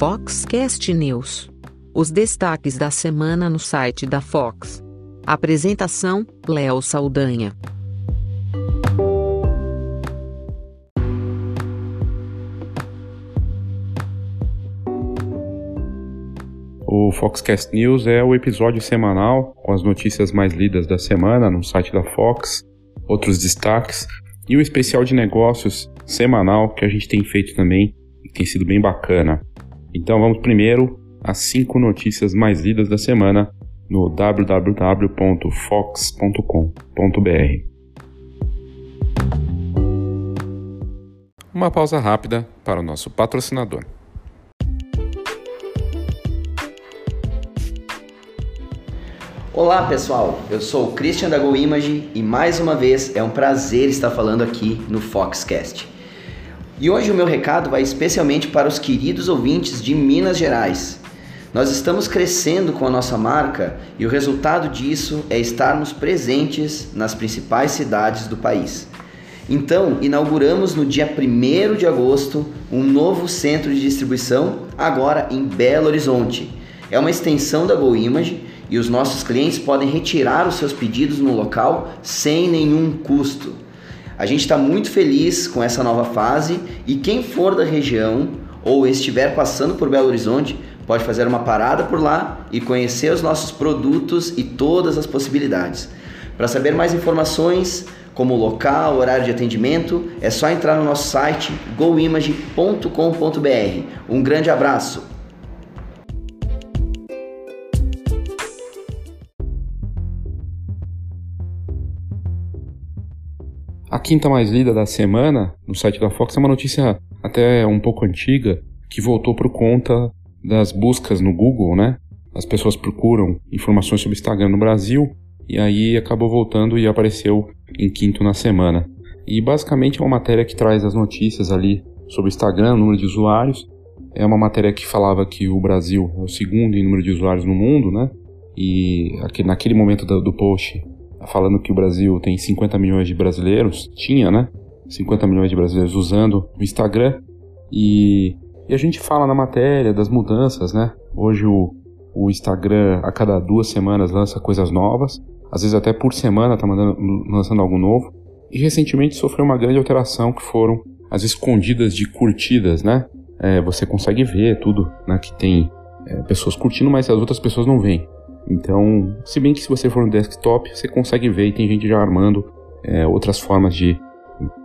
Foxcast News. Os destaques da semana no site da Fox. Apresentação: Léo Saldanha. O Foxcast News é o episódio semanal com as notícias mais lidas da semana no site da Fox, outros destaques e o especial de negócios semanal que a gente tem feito também e tem sido bem bacana. Então vamos primeiro às cinco notícias mais lidas da semana no www.fox.com.br. Uma pausa rápida para o nosso patrocinador. Olá pessoal, eu sou o Christian da Go Image e mais uma vez é um prazer estar falando aqui no Foxcast. E hoje o meu recado vai especialmente para os queridos ouvintes de Minas Gerais. Nós estamos crescendo com a nossa marca e o resultado disso é estarmos presentes nas principais cidades do país. Então, inauguramos no dia 1 de agosto um novo centro de distribuição, agora em Belo Horizonte. É uma extensão da Go Image e os nossos clientes podem retirar os seus pedidos no local sem nenhum custo. A gente está muito feliz com essa nova fase e quem for da região ou estiver passando por Belo Horizonte pode fazer uma parada por lá e conhecer os nossos produtos e todas as possibilidades. Para saber mais informações, como local, horário de atendimento, é só entrar no nosso site goimage.com.br. Um grande abraço! Quinta mais lida da semana no site da Fox é uma notícia até um pouco antiga que voltou por conta das buscas no Google, né? As pessoas procuram informações sobre Instagram no Brasil e aí acabou voltando e apareceu em quinto na semana. E basicamente é uma matéria que traz as notícias ali sobre Instagram, número de usuários. É uma matéria que falava que o Brasil é o segundo em número de usuários no mundo, né? E aqui, naquele momento do post falando que o Brasil tem 50 milhões de brasileiros, tinha, né? 50 milhões de brasileiros usando o Instagram e, e a gente fala na matéria das mudanças, né? Hoje o, o Instagram a cada duas semanas lança coisas novas, às vezes até por semana tá mandando, lançando algo novo. E recentemente sofreu uma grande alteração que foram as escondidas de curtidas, né? É, você consegue ver tudo né, que tem é, pessoas curtindo, mas as outras pessoas não veem. Então, se bem que se você for no desktop, você consegue ver e tem gente já armando é, outras formas de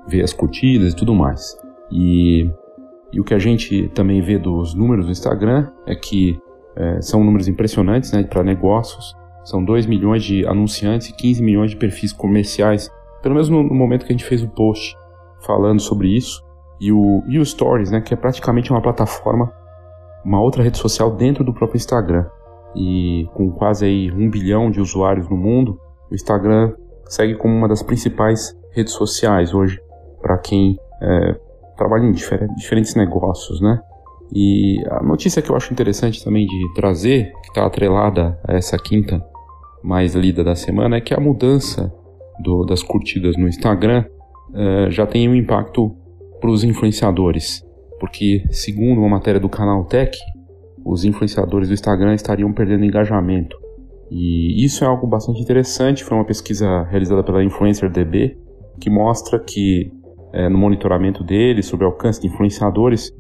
ver as curtidas e tudo mais. E, e, o que a gente também vê dos números do Instagram é que é, são números impressionantes né, para negócios. São 2 milhões de anunciantes e 15 milhões de perfis comerciais, pelo menos no, no momento que a gente fez o post falando sobre isso. E o, e o Stories, né, que é praticamente uma plataforma, uma outra rede social dentro do próprio Instagram e com quase aí um bilhão de usuários no mundo, o Instagram segue como uma das principais redes sociais hoje para quem é, trabalha em diferentes negócios, né? E a notícia que eu acho interessante também de trazer, que está atrelada a essa quinta mais lida da semana, é que a mudança do, das curtidas no Instagram é, já tem um impacto para os influenciadores, porque segundo uma matéria do canal Tech, os influenciadores do Instagram estariam perdendo engajamento. E isso é algo bastante interessante. Foi uma pesquisa realizada pela InfluencerDB que mostra que é, no monitoramento deles sobre o alcance de influenciadores,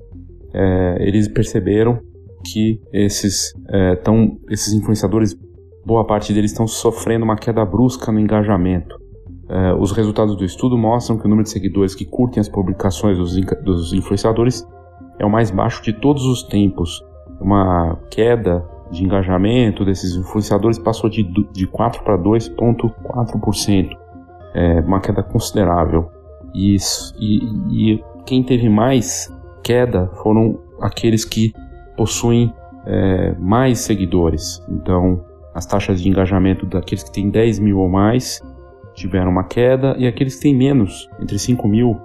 é, eles perceberam que esses, é, tão, esses influenciadores, boa parte deles estão sofrendo uma queda brusca no engajamento. É, os resultados do estudo mostram que o número de seguidores que curtem as publicações dos, dos influenciadores é o mais baixo de todos os tempos, uma queda de engajamento desses influenciadores passou de, de 4 para 2,4%. É uma queda considerável. E, e, e, quem teve mais queda foram aqueles que possuem é, mais seguidores. Então, as taxas de engajamento daqueles que têm 10 mil ou mais tiveram uma queda, e aqueles que têm menos, entre 5 mil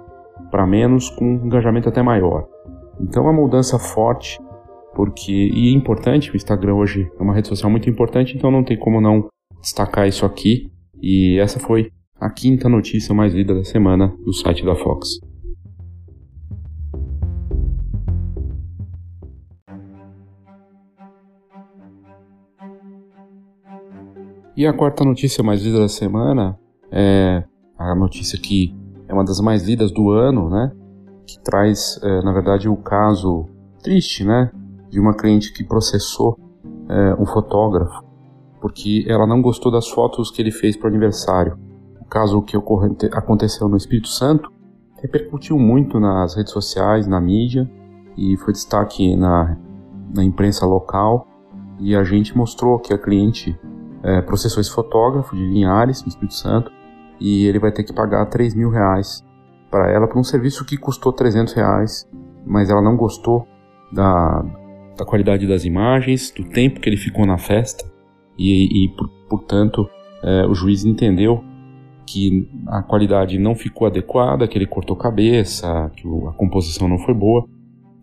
para menos, com um engajamento até maior. Então, uma mudança forte porque e é importante, o Instagram hoje é uma rede social muito importante, então não tem como não destacar isso aqui. E essa foi a quinta notícia mais lida da semana do site da Fox. E a quarta notícia mais lida da semana é a notícia que é uma das mais lidas do ano, né? Que traz, é, na verdade, o caso triste, né? De uma cliente que processou é, um fotógrafo porque ela não gostou das fotos que ele fez para o aniversário. O caso que ocorre, aconteceu no Espírito Santo repercutiu muito nas redes sociais, na mídia e foi destaque na, na imprensa local. E a gente mostrou que a cliente é, processou esse fotógrafo de Linhares, no Espírito Santo, e ele vai ter que pagar 3 mil reais para ela por um serviço que custou 300 reais, mas ela não gostou da, da qualidade das imagens, do tempo que ele ficou na festa e, e por, portanto, é, o juiz entendeu que a qualidade não ficou adequada, que ele cortou cabeça, que a composição não foi boa.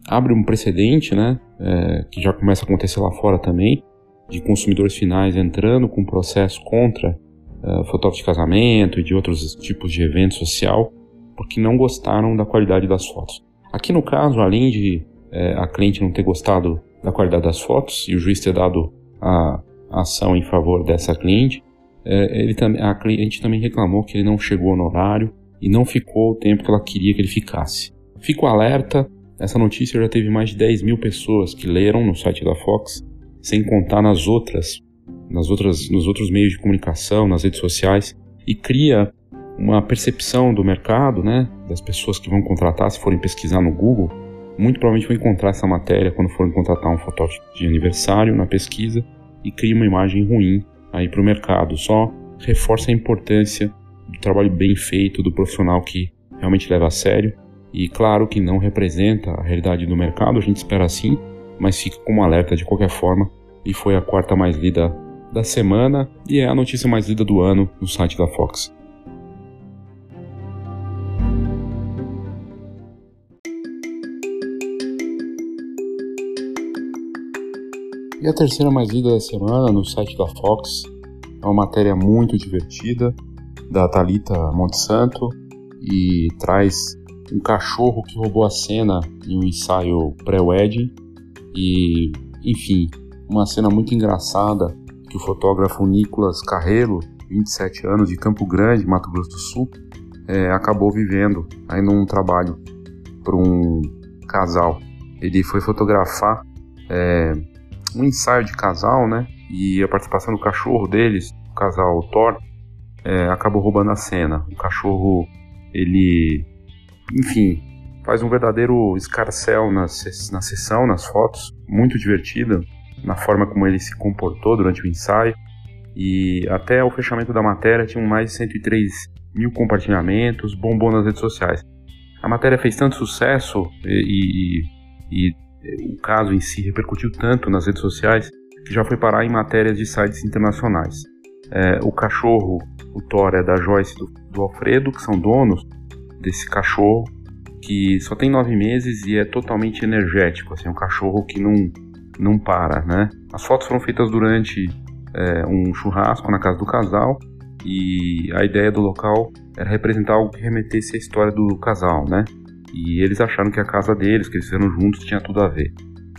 Abre um precedente, né, é, que já começa a acontecer lá fora também, de consumidores finais entrando com processo contra é, fotógrafos de casamento e de outros tipos de evento social, porque não gostaram da qualidade das fotos. Aqui no caso, além de é, a cliente não ter gostado da qualidade das fotos e o juiz ter dado a ação em favor dessa cliente, é, ele a cliente também reclamou que ele não chegou no horário e não ficou o tempo que ela queria que ele ficasse. Fico alerta, essa notícia já teve mais de 10 mil pessoas que leram no site da Fox, sem contar nas outras, nas outras, nos outros meios de comunicação, nas redes sociais, e cria uma percepção do mercado, né, das pessoas que vão contratar, se forem pesquisar no Google, muito provavelmente vão encontrar essa matéria quando forem contratar um fotógrafo de aniversário na pesquisa e cria uma imagem ruim aí para o mercado. Só reforça a importância do trabalho bem feito do profissional que realmente leva a sério e claro que não representa a realidade do mercado, a gente espera assim, mas fica como alerta de qualquer forma e foi a quarta mais lida da semana e é a notícia mais lida do ano no site da Fox. E a terceira mais lida da semana no site da Fox é uma matéria muito divertida da Talita Montesanto e traz um cachorro que roubou a cena em um ensaio pré-wedding e, enfim, uma cena muito engraçada que o fotógrafo Nicolas Carrelo, 27 anos, de Campo Grande, Mato Grosso do Sul, é, acabou vivendo aí num trabalho para um casal. Ele foi fotografar é, um ensaio de casal, né? E a participação do cachorro deles, o casal Thor, é, acabou roubando a cena. O cachorro, ele, enfim, faz um verdadeiro escarcel na, na sessão, nas fotos, muito divertida na forma como ele se comportou durante o ensaio. E até o fechamento da matéria tinham mais de 103 mil compartilhamentos, bombou nas redes sociais. A matéria fez tanto sucesso e, e, e o caso em si repercutiu tanto nas redes sociais que já foi parar em matérias de sites internacionais. É, o cachorro, o Thor, é da Joyce do, do Alfredo, que são donos desse cachorro, que só tem nove meses e é totalmente energético, assim, um cachorro que não, não para, né? As fotos foram feitas durante é, um churrasco na casa do casal e a ideia do local era representar algo que remetesse à história do casal, né? E eles acharam que a casa deles, fizeram juntos, tinha tudo a ver.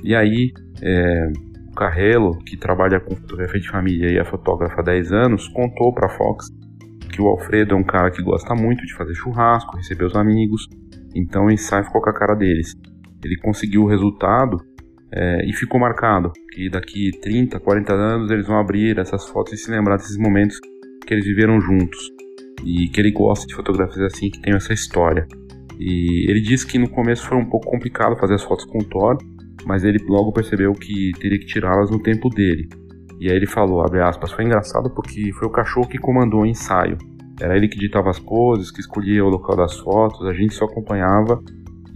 E aí, é, o Carrelo, que trabalha com fotografia de família e é fotógrafo há 10 anos, contou para Fox que o Alfredo é um cara que gosta muito de fazer churrasco, receber os amigos, então o ensaio ficou com a cara deles. Ele conseguiu o resultado é, e ficou marcado que daqui 30, 40 anos eles vão abrir essas fotos e se lembrar desses momentos que eles viveram juntos. E que ele gosta de fotografias assim que tem essa história. E ele disse que no começo foi um pouco complicado fazer as fotos com o Thor, mas ele logo percebeu que teria que tirá-las no tempo dele. E aí ele falou, abre aspas, foi engraçado porque foi o cachorro que comandou o ensaio. Era ele que ditava as poses, que escolhia o local das fotos, a gente só acompanhava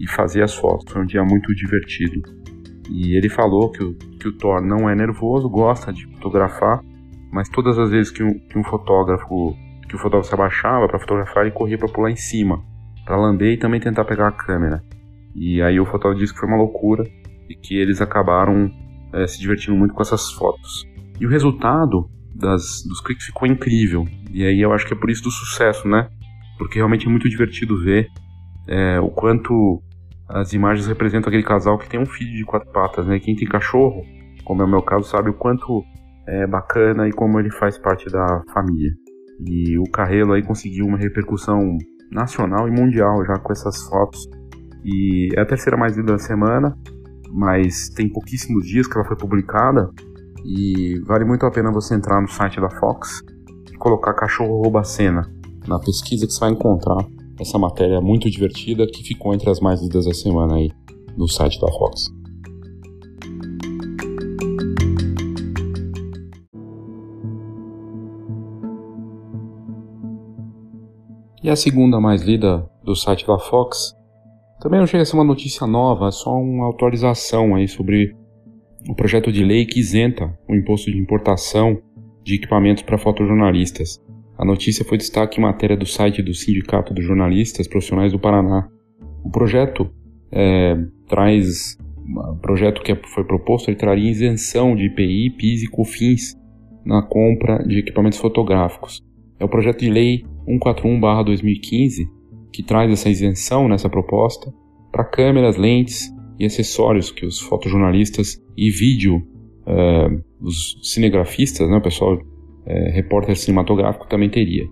e fazia as fotos. Foi um dia muito divertido. E ele falou que o, que o Thor não é nervoso, gosta de fotografar, mas todas as vezes que um, que um fotógrafo que o fotógrafo se abaixava para fotografar, ele corria para pular em cima para lamber e também tentar pegar a câmera. E aí o fotógrafo disse que foi uma loucura e que eles acabaram é, se divertindo muito com essas fotos. E o resultado das, dos cliques ficou incrível. E aí eu acho que é por isso do sucesso, né? Porque realmente é muito divertido ver é, o quanto as imagens representam aquele casal que tem um filho de quatro patas, né? Quem tem cachorro, como é o meu caso, sabe o quanto é bacana e como ele faz parte da família. E o Carrelo aí conseguiu uma repercussão nacional e mundial já com essas fotos. E é a terceira mais lida da semana, mas tem pouquíssimos dias que ela foi publicada e vale muito a pena você entrar no site da Fox e colocar cachorro rouba cena na pesquisa que você vai encontrar essa matéria muito divertida que ficou entre as mais lidas da semana aí no site da Fox. E a segunda mais lida do site da Fox também não chega a ser uma notícia nova, é só uma atualização aí sobre o projeto de lei que isenta o imposto de importação de equipamentos para fotojornalistas. A notícia foi destaque em matéria do site do Sindicato dos Jornalistas Profissionais do Paraná. O projeto é, traz, o projeto que foi proposto, ele traria isenção de IPI, PIS e COFINS na compra de equipamentos fotográficos. É o projeto de lei 141/2015 que traz essa isenção nessa proposta para câmeras, lentes e acessórios que os fotojornalistas e vídeo, uh, os cinegrafistas, né, o pessoal uh, repórter cinematográfico também teria.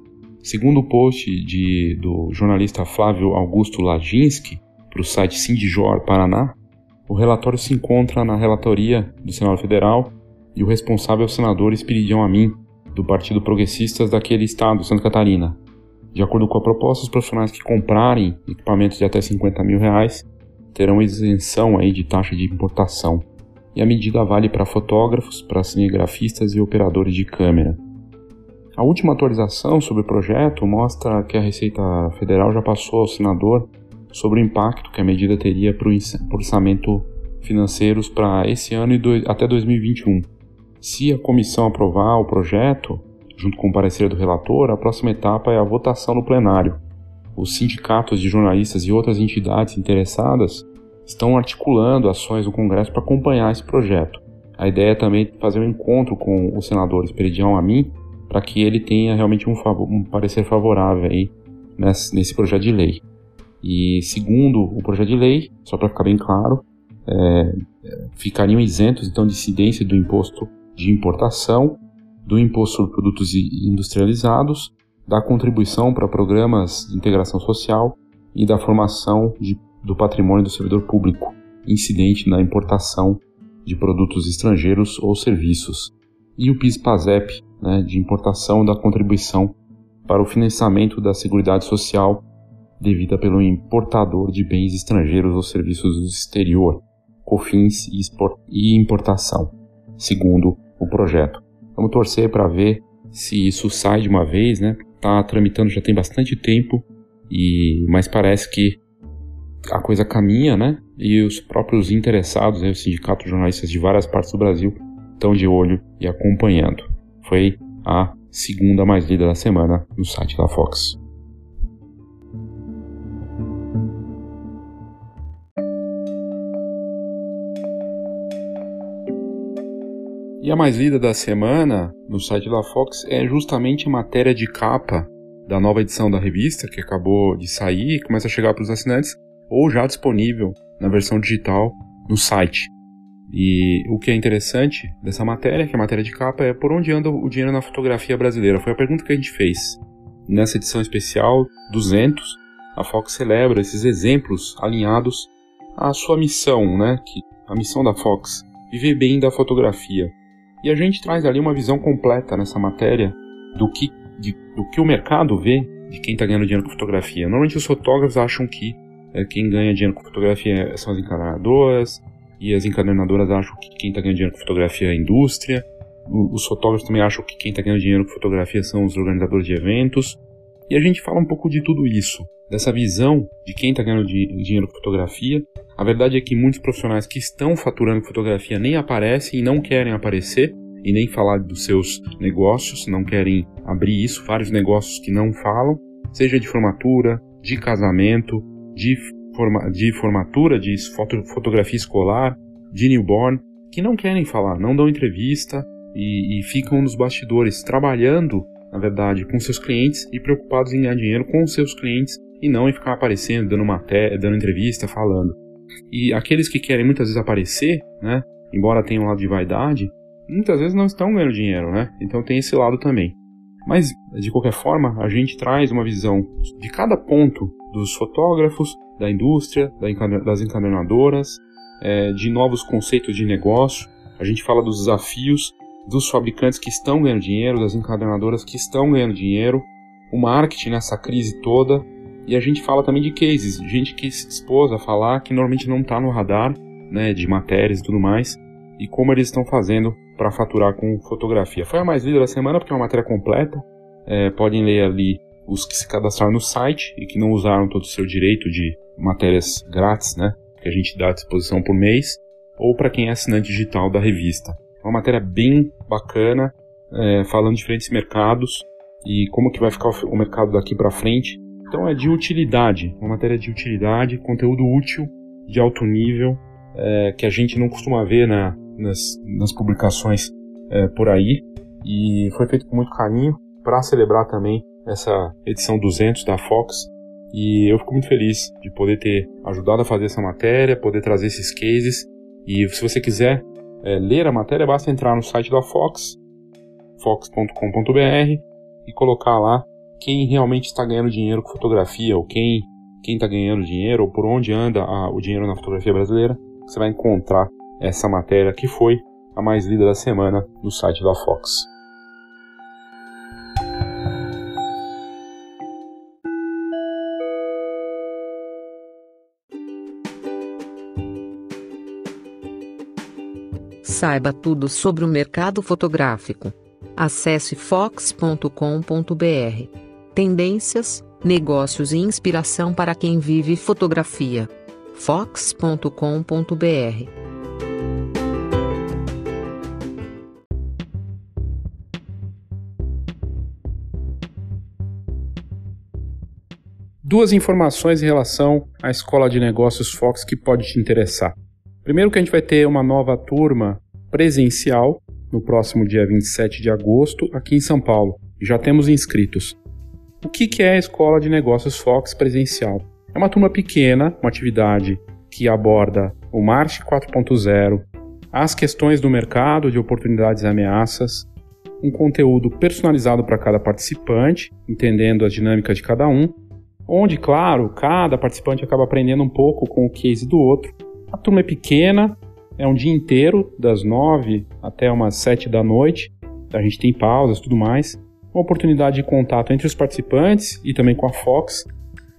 Segundo o post de, do jornalista Flávio Augusto Laginski para o site Sindijor Paraná, o relatório se encontra na relatoria do Senado Federal e o responsável é o senador Espiridião Amin, do Partido Progressistas daquele estado, Santa Catarina. De acordo com a proposta, os profissionais que comprarem equipamentos de até 50 mil reais terão isenção aí de taxa de importação. E a medida vale para fotógrafos, para cinegrafistas e operadores de câmera. A última atualização sobre o projeto mostra que a Receita Federal já passou ao senador sobre o impacto que a medida teria para o orçamento financeiros para esse ano e do, até 2021. Se a comissão aprovar o projeto, junto com o parecer do relator, a próxima etapa é a votação no plenário. Os sindicatos de jornalistas e outras entidades interessadas estão articulando ações no Congresso para acompanhar esse projeto. A ideia é também fazer um encontro com o senador Esperidião Amin para que ele tenha realmente um, um parecer favorável aí nesse, nesse, projeto de lei. E segundo o projeto de lei, só para ficar bem claro, é, ficariam isentos então de incidência do imposto de importação do imposto sobre produtos industrializados, da contribuição para programas de integração social e da formação de, do patrimônio do servidor público, incidente na importação de produtos estrangeiros ou serviços, e o PIS-PASEP, né, de importação da contribuição para o financiamento da Seguridade Social devida pelo importador de bens estrangeiros ou serviços do exterior, COFINS e importação, segundo o projeto. Vamos torcer para ver se isso sai de uma vez, né? Tá tramitando já tem bastante tempo e mas parece que a coisa caminha, né? E os próprios interessados, né, os sindicatos jornalistas de várias partes do Brasil estão de olho e acompanhando. Foi a segunda mais lida da semana no site da Fox. A mais lida da semana no site da Fox é justamente a matéria de capa da nova edição da revista, que acabou de sair e começa a chegar para os assinantes, ou já disponível na versão digital no site. E o que é interessante dessa matéria, que a matéria de capa, é por onde anda o dinheiro na fotografia brasileira. Foi a pergunta que a gente fez. Nessa edição especial 200, a Fox celebra esses exemplos alinhados à sua missão, né? Que a missão da Fox, viver bem da fotografia. E a gente traz ali uma visão completa nessa matéria do que, de, do que o mercado vê de quem está ganhando dinheiro com fotografia. Normalmente os fotógrafos acham que é, quem ganha dinheiro com fotografia são as encadernadoras, e as encadernadoras acham que quem está ganhando dinheiro com fotografia é a indústria. Os fotógrafos também acham que quem está ganhando dinheiro com fotografia são os organizadores de eventos. E a gente fala um pouco de tudo isso, dessa visão de quem está ganhando dinheiro com fotografia a verdade é que muitos profissionais que estão faturando fotografia nem aparecem e não querem aparecer e nem falar dos seus negócios, não querem abrir isso, vários negócios que não falam, seja de formatura, de casamento, de, forma, de formatura, de foto, fotografia escolar, de newborn, que não querem falar, não dão entrevista e, e ficam nos bastidores trabalhando, na verdade, com seus clientes e preocupados em ganhar dinheiro com seus clientes e não em ficar aparecendo, dando matéria, dando entrevista, falando. E aqueles que querem muitas vezes aparecer, né, embora tenham um lado de vaidade, muitas vezes não estão ganhando dinheiro, né? Então tem esse lado também. Mas, de qualquer forma, a gente traz uma visão de cada ponto dos fotógrafos, da indústria, das encadernadoras, é, de novos conceitos de negócio. A gente fala dos desafios dos fabricantes que estão ganhando dinheiro, das encadernadoras que estão ganhando dinheiro, o marketing nessa crise toda. E a gente fala também de cases, gente que se dispôs a falar que normalmente não está no radar, né, de matérias e tudo mais, e como eles estão fazendo para faturar com fotografia. Foi a mais lida da semana porque é uma matéria completa. É, podem ler ali os que se cadastraram no site e que não usaram todo o seu direito de matérias grátis, né, que a gente dá à disposição por mês, ou para quem é assinante digital da revista. É uma matéria bem bacana, é, falando de diferentes mercados e como que vai ficar o mercado daqui para frente. Então é de utilidade, uma matéria de utilidade, conteúdo útil, de alto nível, é, que a gente não costuma ver na, nas, nas publicações é, por aí. E foi feito com muito carinho para celebrar também essa edição 200 da Fox. E eu fico muito feliz de poder ter ajudado a fazer essa matéria, poder trazer esses cases. E se você quiser é, ler a matéria, basta entrar no site da Fox, fox.com.br, e colocar lá quem realmente está ganhando dinheiro com fotografia, ou quem quem está ganhando dinheiro, ou por onde anda a, o dinheiro na fotografia brasileira. Você vai encontrar essa matéria que foi a mais lida da semana no site da Fox. Saiba tudo sobre o mercado fotográfico. Acesse fox.com.br. Tendências, negócios e inspiração para quem vive fotografia. fox.com.br. Duas informações em relação à Escola de Negócios Fox que pode te interessar. Primeiro que a gente vai ter uma nova turma presencial no próximo dia 27 de agosto aqui em São Paulo. Já temos inscritos. O que, é a Escola de Negócios Fox presencial? É uma turma pequena, uma atividade que aborda o March 4.0, as questões do mercado de oportunidades e ameaças, um conteúdo personalizado para cada participante, entendendo as dinâmicas de cada um, onde, claro, cada participante acaba aprendendo um pouco com o case do outro. A turma é pequena, é um dia inteiro, das nove até umas sete da noite. A gente tem pausas tudo mais. Uma oportunidade de contato entre os participantes e também com a Fox.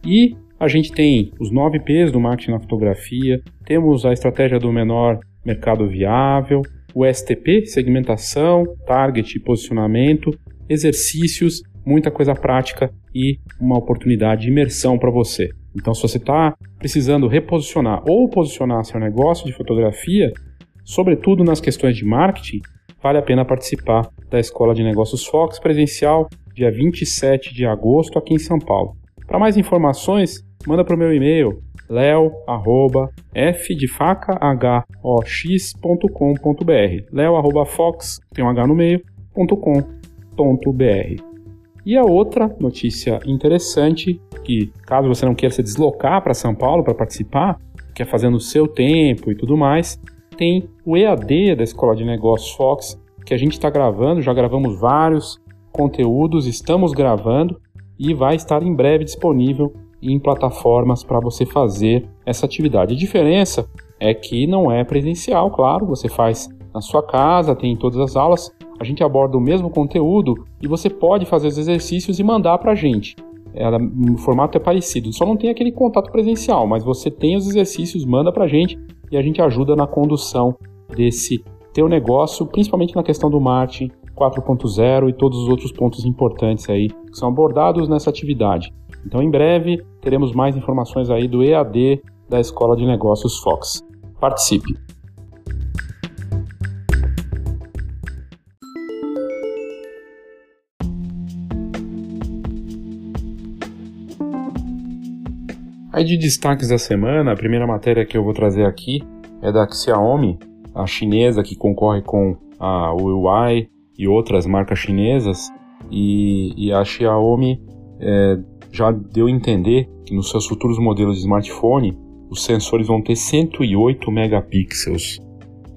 E a gente tem os nove P's do marketing na fotografia, temos a estratégia do menor mercado viável, o STP, segmentação, target e posicionamento, exercícios, muita coisa prática e uma oportunidade de imersão para você. Então, se você está precisando reposicionar ou posicionar seu negócio de fotografia, sobretudo nas questões de marketing, vale a pena participar da Escola de Negócios Fox presencial, dia 27 de agosto, aqui em São Paulo. Para mais informações, manda para o meu e-mail leo@f de faca h o x.com.br. leo@fox tem um h no meio, .com.br. E a outra notícia interessante, que caso você não queira se deslocar para São Paulo para participar, quer fazer no seu tempo e tudo mais, tem o EAD da Escola de Negócios Fox, que a gente está gravando, já gravamos vários conteúdos, estamos gravando e vai estar em breve disponível em plataformas para você fazer essa atividade. A diferença é que não é presencial, claro, você faz na sua casa, tem todas as aulas, a gente aborda o mesmo conteúdo e você pode fazer os exercícios e mandar para a gente. Ela, o formato é parecido, só não tem aquele contato presencial, mas você tem os exercícios, manda para a gente e a gente ajuda na condução desse teu negócio, principalmente na questão do marketing 4.0 e todos os outros pontos importantes aí que são abordados nessa atividade. Então, em breve, teremos mais informações aí do EAD da Escola de Negócios Fox. Participe! Aí de destaques da semana, a primeira matéria que eu vou trazer aqui é da Xiaomi, a chinesa que concorre com a Huawei e outras marcas chinesas. E, e a Xiaomi é, já deu a entender que nos seus futuros modelos de smartphone os sensores vão ter 108 megapixels.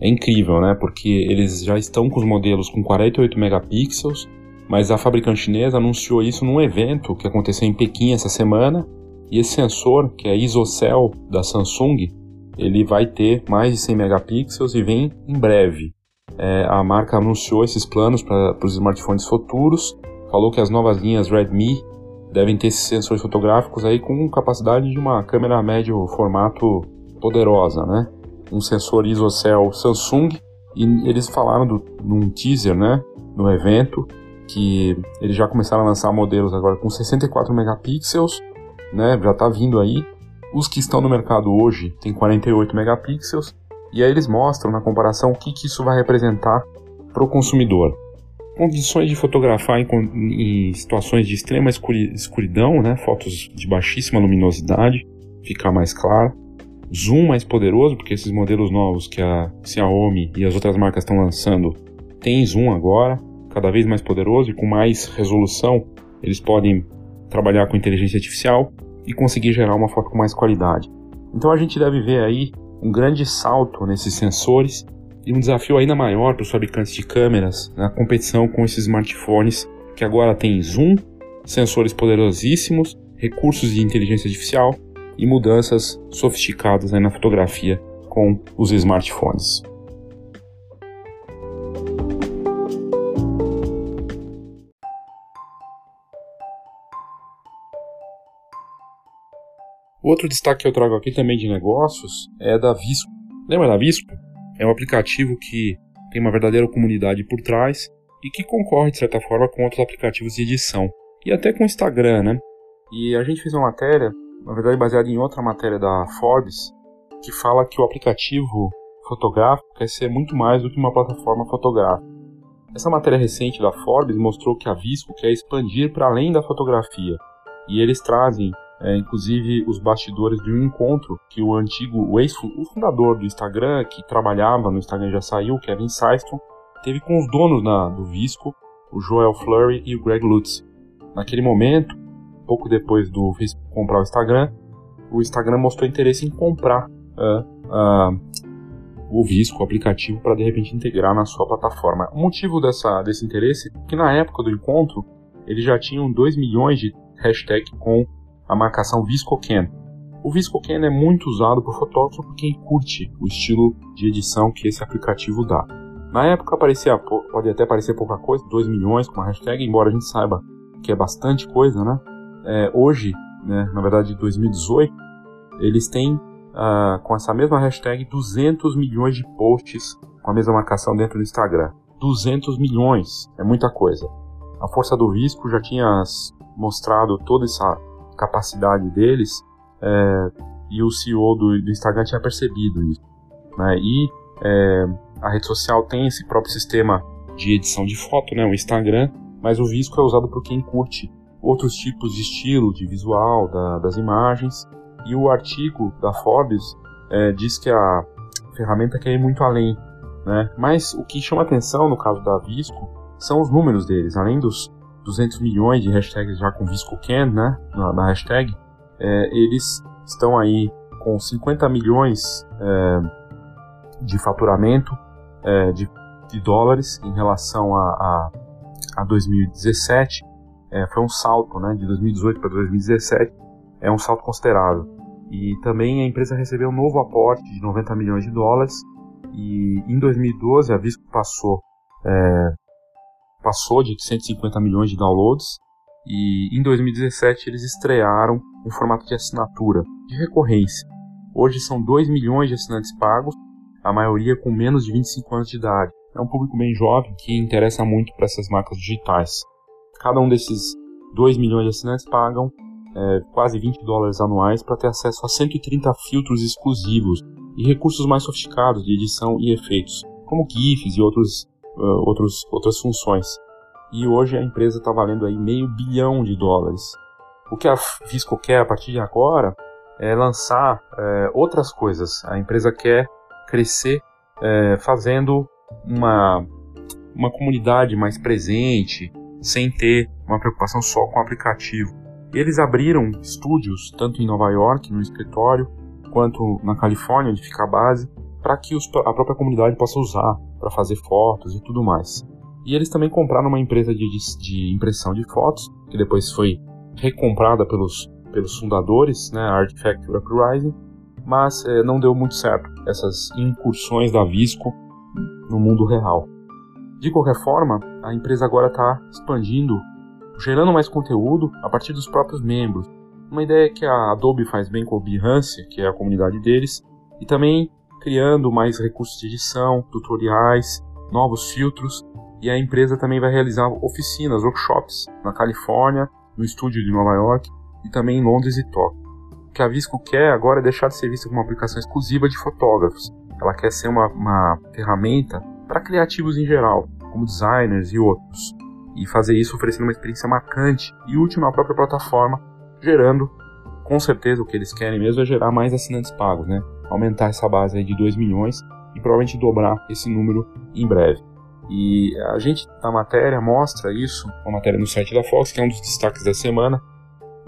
é incrível, né? Porque eles já estão com os modelos com 48 megapixels, mas a fabricante chinesa anunciou isso num evento que aconteceu em Pequim essa semana. E esse sensor, que é ISOCELL da Samsung, ele vai ter mais de 100 megapixels e vem em breve. É, a marca anunciou esses planos para os smartphones futuros, falou que as novas linhas Redmi devem ter esses sensores fotográficos aí com capacidade de uma câmera médio formato poderosa, né? Um sensor ISOCELL Samsung e eles falaram do, num teaser, né, no evento, que eles já começaram a lançar modelos agora com 64 megapixels, né, já está vindo aí. Os que estão no mercado hoje têm 48 megapixels e aí eles mostram na comparação o que, que isso vai representar para o consumidor. Condições de fotografar em, em situações de extrema escuridão, né, fotos de baixíssima luminosidade, ficar mais claro. Zoom mais poderoso, porque esses modelos novos que a Xiaomi e as outras marcas estão lançando têm zoom agora, cada vez mais poderoso e com mais resolução. Eles podem trabalhar com inteligência artificial e conseguir gerar uma foto com mais qualidade. Então a gente deve ver aí um grande salto nesses sensores e um desafio ainda maior para os fabricantes de câmeras na competição com esses smartphones que agora têm zoom, sensores poderosíssimos, recursos de inteligência artificial e mudanças sofisticadas na fotografia com os smartphones. Outro destaque que eu trago aqui também de negócios é da Visco. Lembra da Visco? É um aplicativo que tem uma verdadeira comunidade por trás e que concorre, de certa forma, com outros aplicativos de edição. E até com o Instagram, né? E a gente fez uma matéria, na verdade baseada em outra matéria da Forbes, que fala que o aplicativo fotográfico quer ser muito mais do que uma plataforma fotográfica. Essa matéria recente da Forbes mostrou que a Visco quer expandir para além da fotografia. E eles trazem é, inclusive os bastidores de um encontro que o antigo, o ex o fundador do Instagram, que trabalhava no Instagram já saiu, Kevin Systrom, teve com os donos do Visco, o Joel Flurry e o Greg Lutz. Naquele momento, pouco depois do Facebook comprar o Instagram, o Instagram mostrou interesse em comprar uh, uh, o Visco, o aplicativo, para de repente integrar na sua plataforma. O motivo dessa, desse interesse é que na época do encontro eles já tinham 2 milhões de hashtags com a marcação ViscoCam. O ViscoCam é muito usado por fotógrafo por quem curte o estilo de edição que esse aplicativo dá. Na época parecia, pode até parecer pouca coisa, 2 milhões com uma hashtag, embora a gente saiba que é bastante coisa, né? É, hoje, né, na verdade 2018, eles têm uh, com essa mesma hashtag 200 milhões de posts com a mesma marcação dentro do Instagram. 200 milhões, é muita coisa. A força do Visco já tinha mostrado toda essa capacidade deles é, e o CEO do, do, Instagram tinha percebido isso. Né? E é, a rede social tem esse próprio sistema de edição de foto, né? o Instagram, mas o Visco é usado por quem curte outros tipos de estilo, de visual da, das imagens. E o artigo da Forbes é, diz que a ferramenta quer ir muito além. Né? Mas o que chama atenção no caso da Visco são os números deles. Além dos 200 milhões de hashtags já com ViscoCan, né, na, na hashtag, é, eles estão aí com 50 milhões é, de faturamento é, de, de, dólares em relação a, a, a 2017. É, foi um salto, né, de 2018 para 2017, é um salto considerável. E também a empresa recebeu um novo aporte de 90 milhões de dólares e em 2012 a Visco passou é, passou de 150 milhões de downloads e em 2017 eles estrearam um formato de assinatura de recorrência. Hoje são 2 milhões de assinantes pagos, a maioria com menos de 25 anos de idade. É um público bem jovem que interessa muito para essas marcas digitais. Cada um desses 2 milhões de assinantes pagam é, quase 20 dólares anuais para ter acesso a 130 filtros exclusivos e recursos mais sofisticados de edição e efeitos, como GIFs e outros uh, outros, outras funções. E hoje a empresa está valendo aí meio bilhão de dólares. O que a Visco quer a partir de agora é lançar é, outras coisas. A empresa quer crescer é, fazendo uma, uma comunidade mais presente, sem ter uma preocupação só com o aplicativo. Eles abriram estúdios, tanto em Nova York, no escritório, quanto na Califórnia, onde fica a base, para que os, a própria comunidade possa usar para fazer fotos e tudo mais. E eles também compraram uma empresa de, de, de impressão de fotos, que depois foi recomprada pelos, pelos fundadores, né, a Artifact Uprising, mas é, não deu muito certo essas incursões da Visco no mundo real. De qualquer forma, a empresa agora está expandindo, gerando mais conteúdo a partir dos próprios membros. Uma ideia que a Adobe faz bem com o Behance, que é a comunidade deles, e também criando mais recursos de edição, tutoriais, novos filtros e a empresa também vai realizar oficinas, workshops na Califórnia, no estúdio de Nova York e também em Londres e Tóquio. O que a Visco quer agora é deixar de ser vista como uma aplicação exclusiva de fotógrafos. Ela quer ser uma, uma ferramenta para criativos em geral, como designers e outros, e fazer isso oferecendo uma experiência marcante e útil na própria plataforma, gerando, com certeza, o que eles querem mesmo é gerar mais assinantes pagos, né? Aumentar essa base de 2 milhões e provavelmente dobrar esse número em breve. E a gente, na matéria, mostra isso, uma matéria no site da Fox, que é um dos destaques da semana,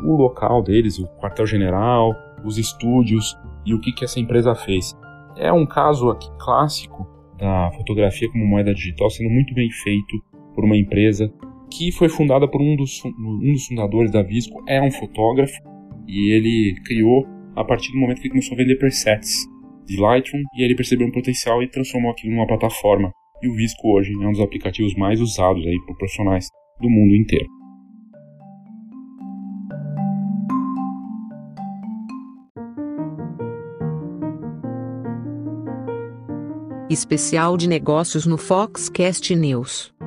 o local deles, o quartel-general, os estúdios e o que, que essa empresa fez. É um caso aqui clássico da fotografia como moeda digital sendo muito bem feito por uma empresa que foi fundada por um dos, um dos fundadores da Visco, é um fotógrafo, e ele criou a partir do momento que ele começou a vender presets de Lightroom, e ele percebeu um potencial e transformou aquilo numa plataforma e o Visco hoje é um dos aplicativos mais usados aí por profissionais do mundo inteiro. Especial de negócios no Foxcast News.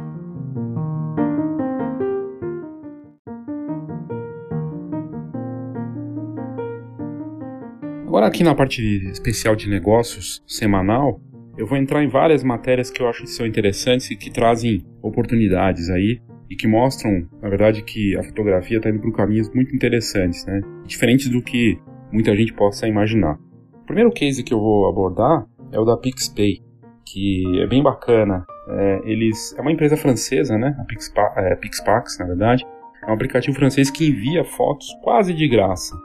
Agora aqui na parte especial de negócios semanal, eu vou entrar em várias matérias que eu acho que são interessantes e que trazem oportunidades aí e que mostram, na verdade, que a fotografia está indo por caminhos muito interessantes, né? Diferentes do que muita gente possa imaginar. O primeiro case que eu vou abordar é o da PixPay, que é bem bacana. É, eles é uma empresa francesa, né? A Pixpa, é, Pixpax, na verdade. É um aplicativo francês que envia fotos quase de graça.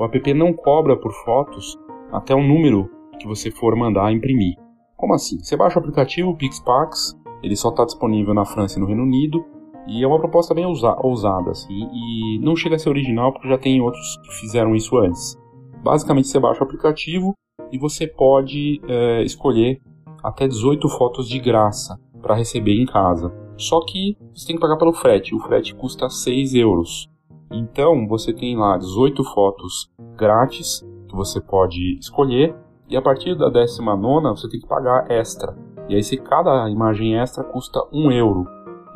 O app não cobra por fotos até o número que você for mandar imprimir. Como assim? Você baixa o aplicativo PixPax, ele só está disponível na França e no Reino Unido, e é uma proposta bem ousada, assim, e não chega a ser original porque já tem outros que fizeram isso antes. Basicamente, você baixa o aplicativo e você pode é, escolher até 18 fotos de graça para receber em casa. Só que você tem que pagar pelo frete, o frete custa 6 euros. Então você tem lá 18 fotos grátis que você pode escolher e a partir da décima nona você tem que pagar extra. E aí se cada imagem extra custa um euro.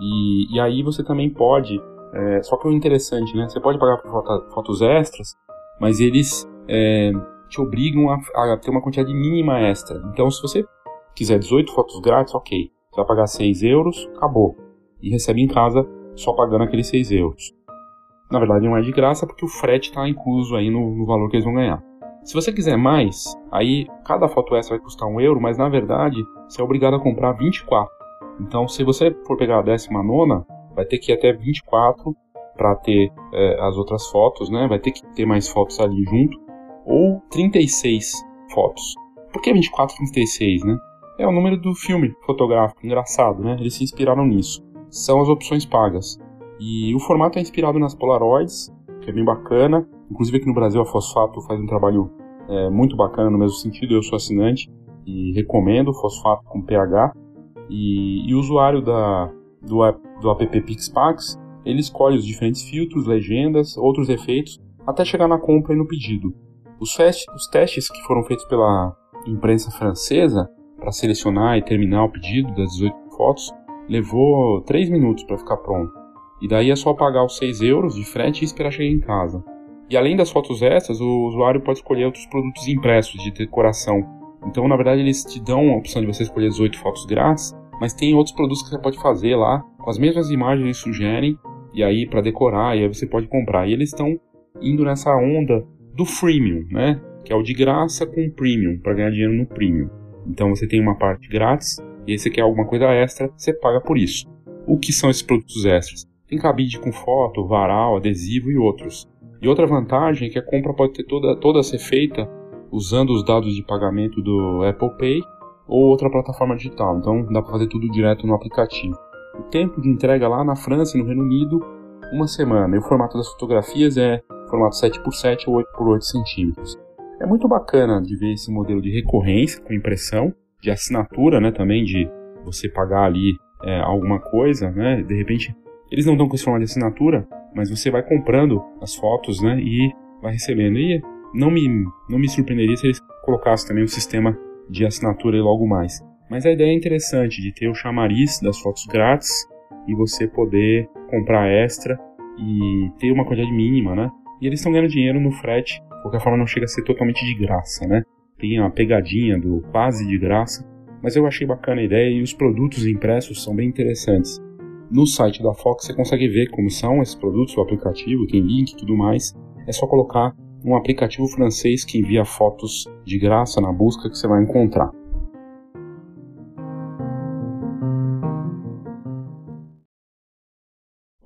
E, e aí você também pode, é, só que o interessante, né? Você pode pagar por fotos extras, mas eles é, te obrigam a, a, ter uma quantidade mínima extra. Então se você quiser 18 fotos grátis, ok. Você vai pagar 6 euros, acabou. E recebe em casa só pagando aqueles 6 euros. Na verdade não é de graça porque o frete está incluso aí no, no valor que eles vão ganhar. Se você quiser mais, aí cada foto extra vai custar um euro, mas na verdade você é obrigado a comprar 24. Então, se você for pegar a décima nona, vai ter que ir até 24 para ter é, as outras fotos, né? Vai ter que ter mais fotos ali junto, ou 36 fotos. Por que 24 36, né? É o número do filme fotográfico, engraçado, né? Eles se inspiraram nisso. São as opções pagas. E o formato é inspirado nas Polaroids, que é bem bacana. Inclusive aqui no Brasil a Fosfato faz um trabalho é, muito bacana no mesmo sentido. Eu sou assinante e recomendo Fosfato com pH. E, e o usuário da, do, do app PixPax ele escolhe os diferentes filtros, legendas, outros efeitos, até chegar na compra e no pedido. Os, os testes que foram feitos pela imprensa francesa para selecionar e terminar o pedido das 18 fotos levou 3 minutos para ficar pronto. E daí é só pagar os 6 euros de frete e esperar chegar em casa. E além das fotos extras, o usuário pode escolher outros produtos impressos de decoração. Então, na verdade, eles te dão a opção de você escolher 18 fotos grátis, mas tem outros produtos que você pode fazer lá, com as mesmas imagens eles sugerem, e aí para decorar, e aí você pode comprar. E eles estão indo nessa onda do freemium, né? Que é o de graça com premium, para ganhar dinheiro no premium. Então você tem uma parte grátis, e aí você quer alguma coisa extra, você paga por isso. O que são esses produtos extras? Tem cabide com foto, varal, adesivo e outros. E outra vantagem é que a compra pode ter toda, toda ser feita usando os dados de pagamento do Apple Pay ou outra plataforma digital. Então dá para fazer tudo direto no aplicativo. O tempo de entrega lá na França e no Reino Unido, uma semana. E o formato das fotografias é formato 7x7 ou 8x8 centímetros. É muito bacana de ver esse modelo de recorrência com impressão, de assinatura, né, também de você pagar ali é, alguma coisa, né, de repente eles não dão com esse formato de assinatura, mas você vai comprando as fotos, né, e vai recebendo. E não me, não me surpreenderia se eles colocassem também um sistema de assinatura logo mais. Mas a ideia é interessante de ter o chamariz das fotos grátis e você poder comprar extra e ter uma quantidade mínima, né? E eles estão ganhando dinheiro no frete, de qualquer forma não chega a ser totalmente de graça, né? Tem a pegadinha do quase de graça, mas eu achei bacana a ideia e os produtos impressos são bem interessantes. No site da Fox você consegue ver como são esses produtos, o aplicativo, tem link e tudo mais. É só colocar um aplicativo francês que envia fotos de graça na busca que você vai encontrar.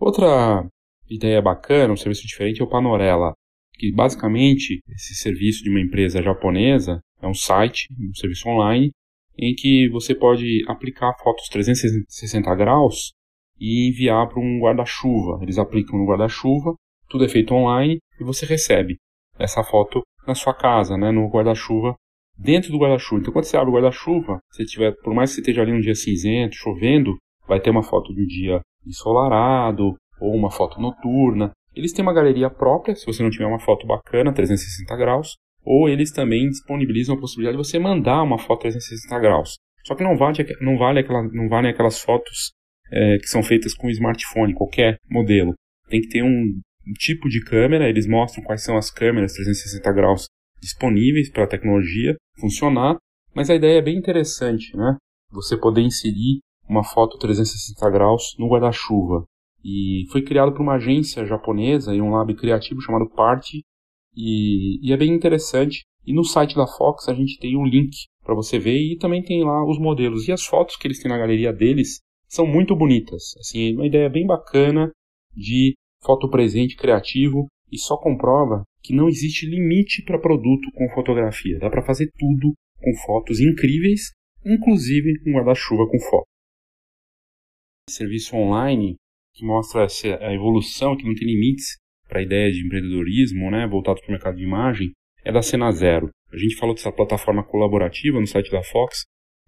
Outra ideia bacana, um serviço diferente é o Panorella, que basicamente esse serviço de uma empresa japonesa é um site, um serviço online, em que você pode aplicar fotos 360 graus e enviar para um guarda-chuva. Eles aplicam no guarda-chuva, tudo é feito online e você recebe essa foto na sua casa, né, no guarda-chuva, dentro do guarda-chuva. Então, quando você abre o guarda-chuva, se tiver, por mais que você esteja ali um dia cinzento, chovendo, vai ter uma foto de um dia ensolarado ou uma foto noturna. Eles têm uma galeria própria, se você não tiver uma foto bacana, 360 graus, ou eles também disponibilizam a possibilidade de você mandar uma foto 360 graus. Só que não vale, não vale, aquela, não vale aquelas fotos é, que são feitas com smartphone, qualquer modelo. Tem que ter um, tipo de câmera, eles mostram quais são as câmeras 360 graus disponíveis para a tecnologia funcionar, mas a ideia é bem interessante, né? Você poder inserir uma foto 360 graus no guarda-chuva. E foi criado por uma agência japonesa e um lab criativo chamado Party, e, e é bem interessante. E no site da Fox a gente tem um link para você ver e também tem lá os modelos. E as fotos que eles têm na galeria deles são muito bonitas. Assim, uma ideia bem bacana de foto presente criativo e só comprova que não existe limite para produto com fotografia. Dá para fazer tudo com fotos incríveis, inclusive um guarda-chuva com foto. Serviço online que mostra a evolução, que não tem limites para a ideia de empreendedorismo, né, voltado para o mercado de imagem, é da Cena Zero. A gente falou dessa plataforma colaborativa no site da Fox,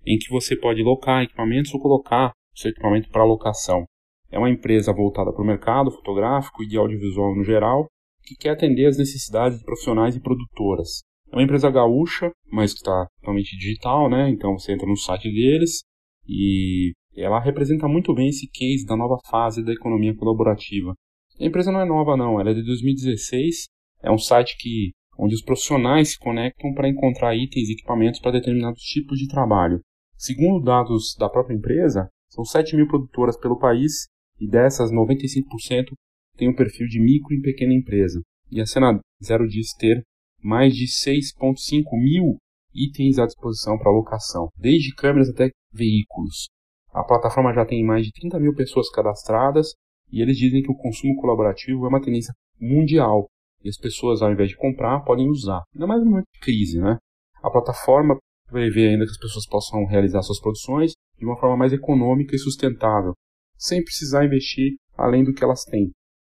em que você pode locar equipamentos ou colocar seu equipamento para locação. É uma empresa voltada para o mercado fotográfico e de audiovisual no geral, que quer atender as necessidades de profissionais e produtoras. É uma empresa gaúcha, mas que está totalmente digital, né? Então você entra no site deles e ela representa muito bem esse case da nova fase da economia colaborativa. A empresa não é nova não, ela é de 2016, é um site que onde os profissionais se conectam para encontrar itens e equipamentos para determinados tipos de trabalho. Segundo dados da própria empresa, são 7 mil produtoras pelo país e dessas 95% têm um perfil de micro e pequena empresa. E a Cena Zero diz ter mais de 6,5 mil itens à disposição para locação, desde câmeras até veículos. A plataforma já tem mais de 30 mil pessoas cadastradas e eles dizem que o consumo colaborativo é uma tendência mundial e as pessoas, ao invés de comprar, podem usar. Ainda mais no momento de crise, né? A plataforma prevê ainda que as pessoas possam realizar suas produções de uma forma mais econômica e sustentável, sem precisar investir além do que elas têm.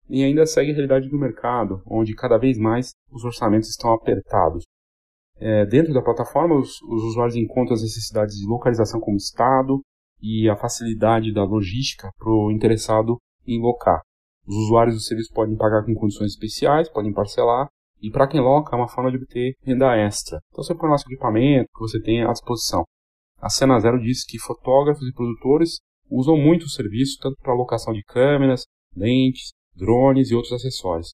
E ainda segue a realidade do mercado, onde cada vez mais os orçamentos estão apertados. É, dentro da plataforma, os, os usuários encontram as necessidades de localização como estado e a facilidade da logística para o interessado em locar. Os usuários do serviço podem pagar com condições especiais, podem parcelar, e para quem loca é uma forma de obter renda extra. Então você põe lá seu equipamento que você tem à disposição. A Cena Zero diz que fotógrafos e produtores usam muito o serviço tanto para locação de câmeras, lentes, drones e outros acessórios.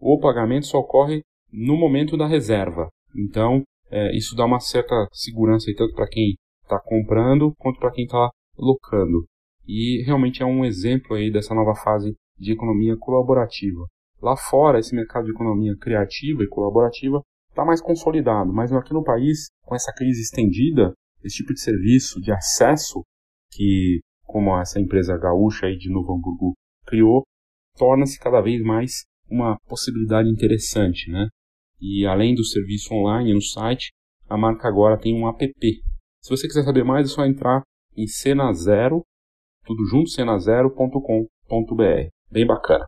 O pagamento só ocorre no momento da reserva. Então, é, isso dá uma certa segurança tanto para quem está comprando quanto para quem está locando. E realmente é um exemplo aí dessa nova fase de economia colaborativa. Lá fora, esse mercado de economia criativa e colaborativa está mais consolidado, mas aqui no país, com essa crise estendida, esse tipo de serviço de acesso que, como essa empresa gaúcha aí de Novo Hamburgo criou, torna-se cada vez mais uma possibilidade interessante, né? E além do serviço online no site, a marca agora tem um app Se você quiser saber mais, é só entrar em cena zero, tudo junto. Bem bacana.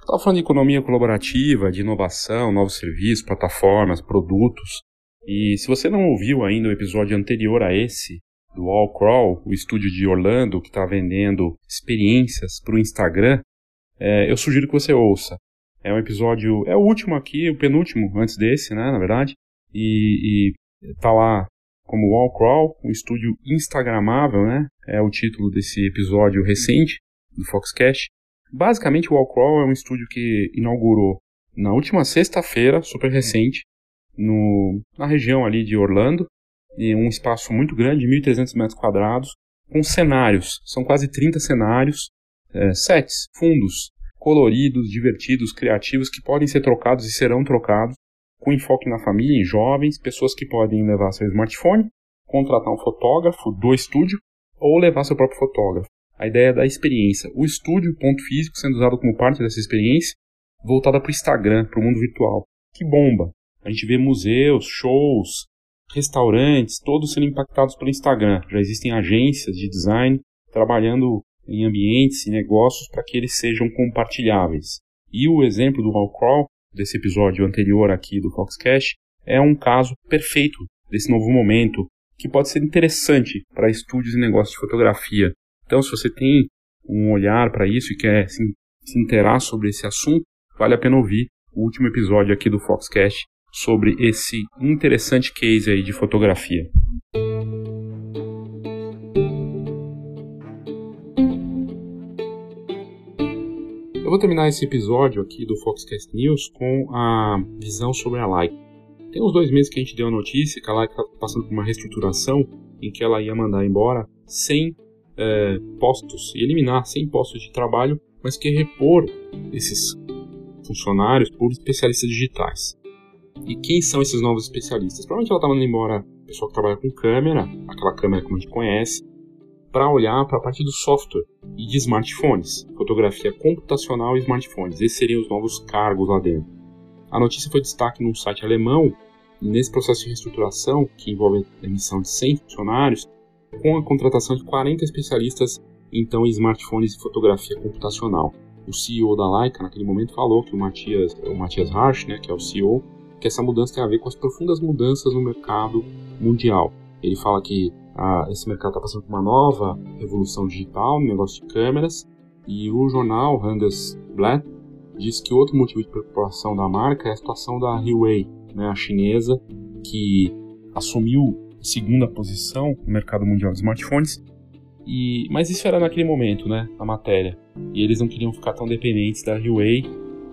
Estava falando de economia colaborativa, de inovação, novos serviços, plataformas, produtos. E se você não ouviu ainda o episódio anterior a esse, do All Crawl, o estúdio de Orlando que está vendendo experiências para o Instagram, é, eu sugiro que você ouça. É um episódio, é o último aqui, o penúltimo antes desse, né, na verdade, e, e tá lá como All Crawl, um estúdio instagramável, né, é o título desse episódio recente do Foxcast. Basicamente, o All Crawl é um estúdio que inaugurou na última sexta-feira, super recente, no, na região ali de Orlando, em um espaço muito grande, 1.300 metros quadrados, com cenários, são quase 30 cenários, é, sets, fundos, coloridos, divertidos, criativos, que podem ser trocados e serão trocados, com enfoque na família, em jovens, pessoas que podem levar seu smartphone, contratar um fotógrafo do estúdio ou levar seu próprio fotógrafo. A ideia é da experiência. O estúdio, ponto físico, sendo usado como parte dessa experiência, voltada para o Instagram, para o mundo virtual. Que bomba! A gente vê museus, shows, restaurantes, todos sendo impactados pelo Instagram. Já existem agências de design trabalhando em ambientes e negócios para que eles sejam compartilháveis. E o exemplo do Wallcrawl, desse episódio anterior aqui do Foxcast, é um caso perfeito desse novo momento que pode ser interessante para estúdios e negócios de fotografia. Então, se você tem um olhar para isso e quer se, se interar sobre esse assunto, vale a pena ouvir o último episódio aqui do Foxcast sobre esse interessante case aí de fotografia. Eu vou terminar esse episódio aqui do Foxcast News com a visão sobre a Leica. Tem uns dois meses que a gente deu a notícia que a Leica está passando por uma reestruturação em que ela ia mandar embora 100 é, postos e eliminar 100 postos de trabalho, mas que repor esses funcionários por especialistas digitais. E quem são esses novos especialistas? Provavelmente ela está mandando embora o pessoal que trabalha com câmera, aquela câmera que a gente conhece, para olhar para a parte do software e de smartphones, fotografia computacional e smartphones. Esses seriam os novos cargos lá dentro. A notícia foi destaque num site alemão nesse processo de reestruturação, que envolve a emissão de 100 funcionários, com a contratação de 40 especialistas então em smartphones e fotografia computacional. O CEO da Leica naquele momento falou que o Matias, o Matias Harsch, né, que é o CEO, que essa mudança tem a ver com as profundas mudanças no mercado mundial. Ele fala que ah, esse mercado está passando por uma nova revolução digital no negócio de câmeras e o jornal Handelsblatt diz que outro motivo de preocupação da marca é a situação da Huawei, né, a chinesa, que assumiu segunda posição no mercado mundial de smartphones. E, mas isso era naquele momento, né, a matéria. E eles não queriam ficar tão dependentes da Huawei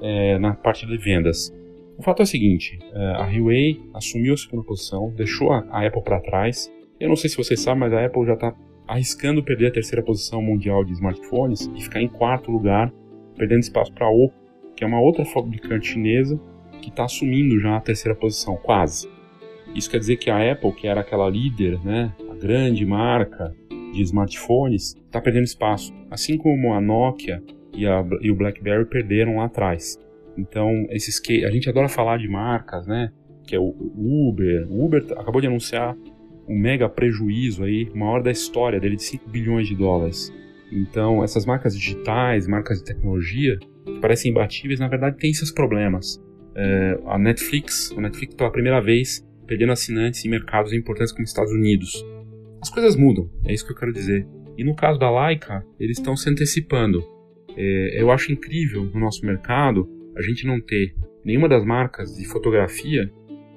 é, na parte de vendas. O fato é o seguinte: é, a Huawei assumiu a segunda posição, deixou a Apple para trás. Eu não sei se você sabe, mas a Apple já está arriscando perder a terceira posição mundial de smartphones e ficar em quarto lugar, perdendo espaço para a Oppo, que é uma outra fabricante chinesa que está assumindo já a terceira posição, quase. Isso quer dizer que a Apple, que era aquela líder, né, a grande marca de smartphones, está perdendo espaço, assim como a Nokia e, a, e o BlackBerry perderam lá atrás. Então, esses que a gente adora falar de marcas, né? Que é o Uber. O Uber acabou de anunciar um mega prejuízo aí, maior da história dele de 5 bilhões de dólares. Então, essas marcas digitais, marcas de tecnologia, que parecem imbatíveis, na verdade têm esses problemas. É, a Netflix, a Netflix pela primeira vez perdendo assinantes em mercados importantes como Estados Unidos. As coisas mudam, é isso que eu quero dizer. E no caso da Leica, eles estão se antecipando. É, eu acho incrível no nosso mercado a gente não ter nenhuma das marcas de fotografia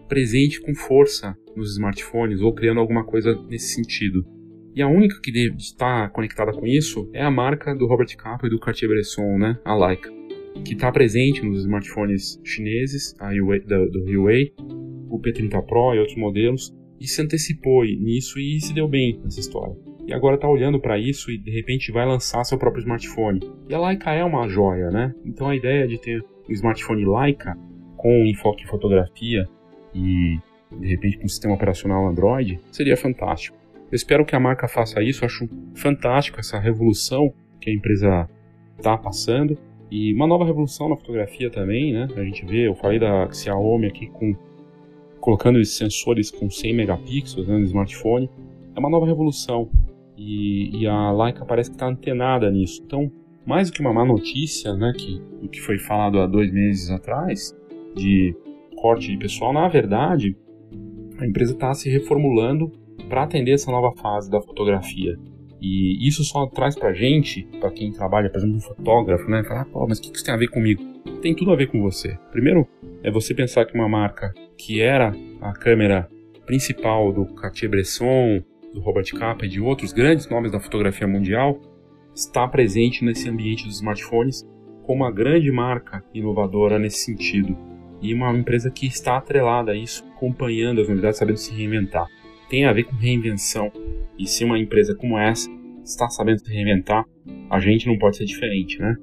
presente com força nos smartphones ou criando alguma coisa nesse sentido. E a única que deve estar conectada com isso é a marca do Robert Capa e do Cartier-Bresson, né, a Leica, que está presente nos smartphones chineses, a Huawei, do, Huawei, o P30 Pro e outros modelos, e se antecipou nisso e se deu bem nessa história. E agora está olhando para isso e de repente vai lançar seu próprio smartphone. E a Leica é uma joia, né? Então a ideia de ter smartphone Leica com enfoque em fotografia e de repente com sistema operacional Android seria fantástico. Eu espero que a marca faça isso, acho fantástico essa revolução que a empresa está passando e uma nova revolução na fotografia também, né? A gente vê, eu falei da Xiaomi aqui com colocando esses sensores com 100 megapixels né, no smartphone, é uma nova revolução. E, e a Leica parece que está antenada nisso. Então, mais do que uma má notícia, né, que, o que foi falado há dois meses atrás, de corte de pessoal, na verdade, a empresa está se reformulando para atender essa nova fase da fotografia. E isso só traz para gente, para quem trabalha, por exemplo, um fotógrafo, né? Falar, pô, mas o que isso tem a ver comigo? Tem tudo a ver com você. Primeiro, é você pensar que uma marca que era a câmera principal do Cartier-Bresson, do Robert Capa e de outros grandes nomes da fotografia mundial, está presente nesse ambiente dos smartphones como uma grande marca inovadora nesse sentido. E uma empresa que está atrelada a isso, acompanhando as novidades, sabendo se reinventar. Tem a ver com reinvenção. E se uma empresa como essa está sabendo se reinventar, a gente não pode ser diferente, né?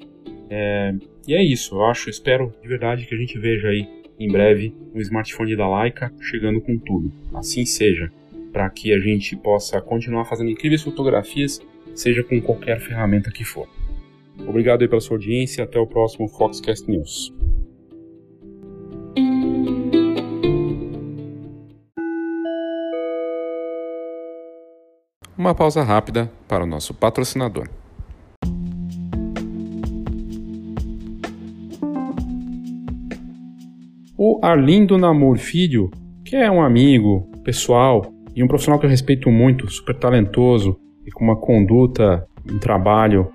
É, e é isso, eu acho, espero de verdade que a gente veja aí em breve um smartphone da Leica chegando com tudo. Assim seja, para que a gente possa continuar fazendo incríveis fotografias, seja com qualquer ferramenta que for. Obrigado aí pela sua audiência e até o próximo Foxcast News. Uma pausa rápida para o nosso patrocinador. O Arlindo Namur Filho, que é um amigo pessoal e um profissional que eu respeito muito, super talentoso e com uma conduta, um trabalho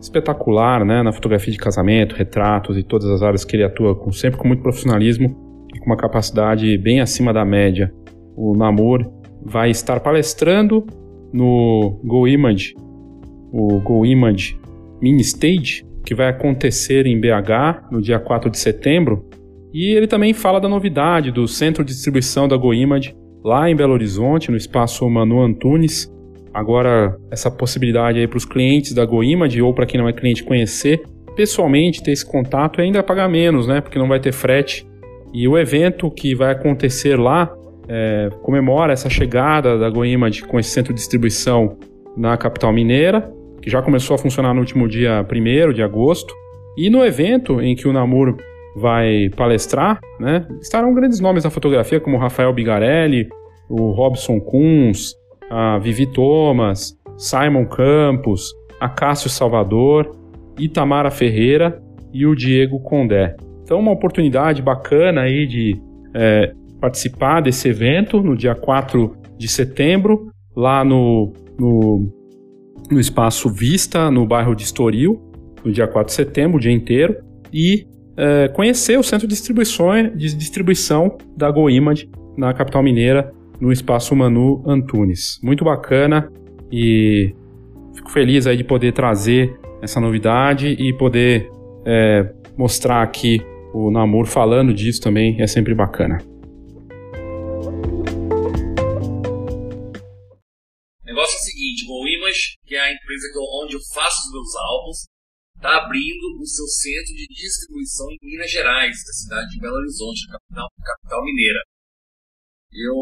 espetacular, né, na fotografia de casamento, retratos e todas as áreas que ele atua, com, sempre com muito profissionalismo e com uma capacidade bem acima da média. O Namur vai estar palestrando no Go Image, o Go Image Mini Stage, que vai acontecer em BH no dia 4 de setembro, e ele também fala da novidade do centro de distribuição da GoImage lá em Belo Horizonte, no espaço Manu Antunes. Agora, essa possibilidade aí para os clientes da GoImage ou para quem não é cliente conhecer pessoalmente, ter esse contato e ainda pagar menos, né? Porque não vai ter frete. E o evento que vai acontecer lá é, comemora essa chegada da GoImage com esse centro de distribuição na capital mineira, que já começou a funcionar no último dia 1 de agosto. E no evento em que o Namur vai palestrar, né? Estarão grandes nomes da fotografia, como Rafael Bigarelli, o Robson Kunz, a Vivi Thomas, Simon Campos, a Cássio Salvador, Itamara Ferreira e o Diego Condé. Então, uma oportunidade bacana aí de é, participar desse evento no dia 4 de setembro, lá no, no, no Espaço Vista, no bairro de Estoril, no dia 4 de setembro, o dia inteiro. E é, conhecer o centro de distribuição, de distribuição da GoImage na capital mineira, no espaço Manu Antunes. Muito bacana e fico feliz aí de poder trazer essa novidade e poder é, mostrar aqui o Namur falando disso também é sempre bacana. O negócio é o seguinte, o Image, que é a empresa onde eu faço os meus álbuns, está abrindo o seu centro de distribuição em Minas Gerais, da cidade de Belo Horizonte, capital, capital mineira. Eu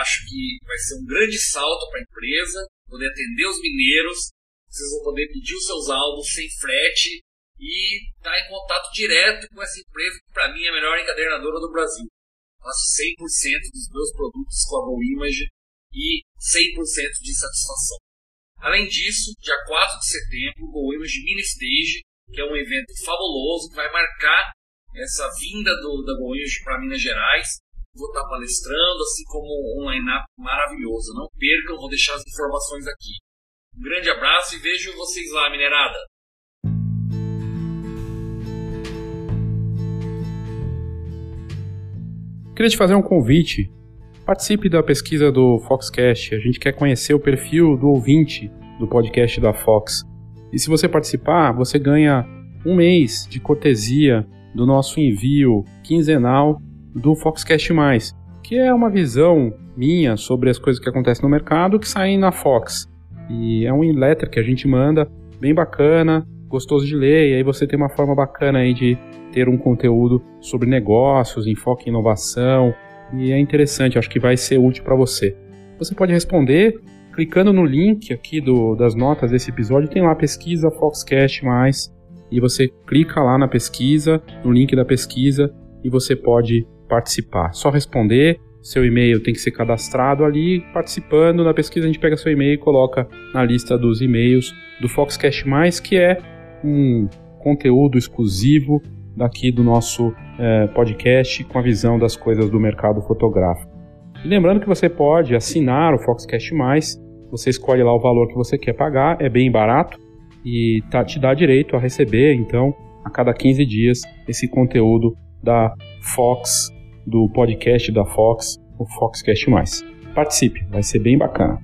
acho que vai ser um grande salto para a empresa, poder atender os mineiros, vocês vão poder pedir os seus álbuns sem frete e estar tá em contato direto com essa empresa que para mim é a melhor encadernadora do Brasil. Faço 100% dos meus produtos com a Go Image e 100% de satisfação. Além disso, dia 4 de setembro, o Image Mini Stage, que é um evento fabuloso que vai marcar essa vinda do, da GoImage para Minas Gerais. Vou estar palestrando, assim como um line-up maravilhoso. Não percam, vou deixar as informações aqui. Um grande abraço e vejo vocês lá, minerada! Queria te fazer um convite Participe da pesquisa do Foxcast. A gente quer conhecer o perfil do ouvinte do podcast da Fox. E se você participar, você ganha um mês de cortesia do nosso envio quinzenal do Foxcast Mais, que é uma visão minha sobre as coisas que acontecem no mercado que saem na Fox. E é um letter que a gente manda, bem bacana, gostoso de ler, e aí você tem uma forma bacana aí de ter um conteúdo sobre negócios, enfoque em inovação, e é interessante, acho que vai ser útil para você. Você pode responder clicando no link aqui do, das notas desse episódio, tem lá pesquisa Foxcast mais e você clica lá na pesquisa, no link da pesquisa e você pode participar. Só responder, seu e-mail tem que ser cadastrado ali, participando. Na pesquisa a gente pega seu e-mail e coloca na lista dos e-mails do Foxcast que é um conteúdo exclusivo daqui do nosso é, podcast com a visão das coisas do mercado fotográfico. E lembrando que você pode assinar o Foxcast você escolhe lá o valor que você quer pagar, é bem barato e tá, te dá direito a receber, então, a cada 15 dias, esse conteúdo da Fox do podcast da Fox, o Foxcast Mais. Participe, vai ser bem bacana.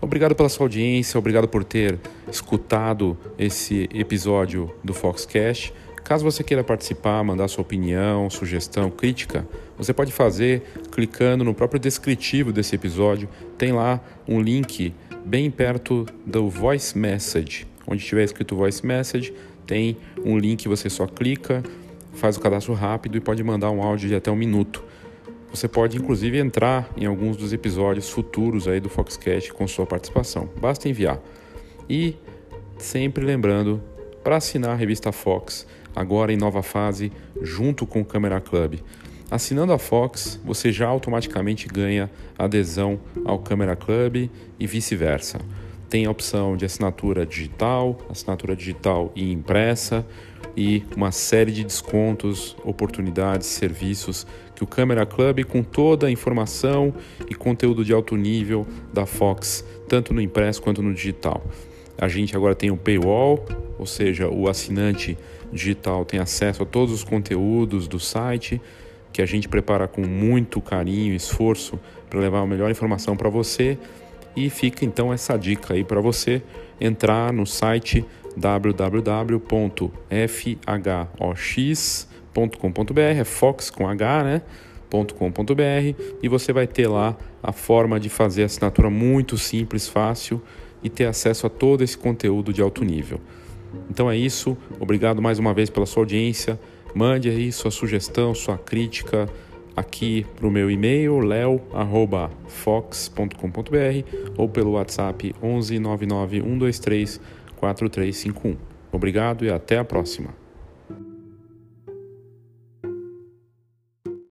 Obrigado pela sua audiência, obrigado por ter escutado esse episódio do Foxcast. Caso você queira participar, mandar sua opinião, sugestão, crítica, você pode fazer clicando no próprio descritivo desse episódio. Tem lá um link bem perto do Voice Message. Onde tiver escrito Voice Message, tem um link, você só clica, faz o cadastro rápido e pode mandar um áudio de até um minuto. Você pode inclusive entrar em alguns dos episódios futuros aí do Foxcast com sua participação. Basta enviar. E sempre lembrando, para assinar a revista Fox, agora em nova fase, junto com o Camera Club. Assinando a Fox, você já automaticamente ganha adesão ao Camera Club e vice-versa. Tem a opção de assinatura digital, assinatura digital e impressa e uma série de descontos, oportunidades, serviços que o Camera Club, com toda a informação e conteúdo de alto nível da Fox, tanto no impresso quanto no digital. A gente agora tem o paywall, ou seja, o assinante digital tem acesso a todos os conteúdos do site que a gente prepara com muito carinho e esforço para levar a melhor informação para você. E fica então essa dica aí para você entrar no site www.fhox.com.br, é Fox com H, né? .com.br e você vai ter lá a forma de fazer assinatura muito simples, fácil e ter acesso a todo esse conteúdo de alto nível. Então é isso, obrigado mais uma vez pela sua audiência. Mande aí sua sugestão, sua crítica aqui para o meu e-mail leo@fox.com.br ou pelo WhatsApp 11 99 123 4351. Obrigado e até a próxima.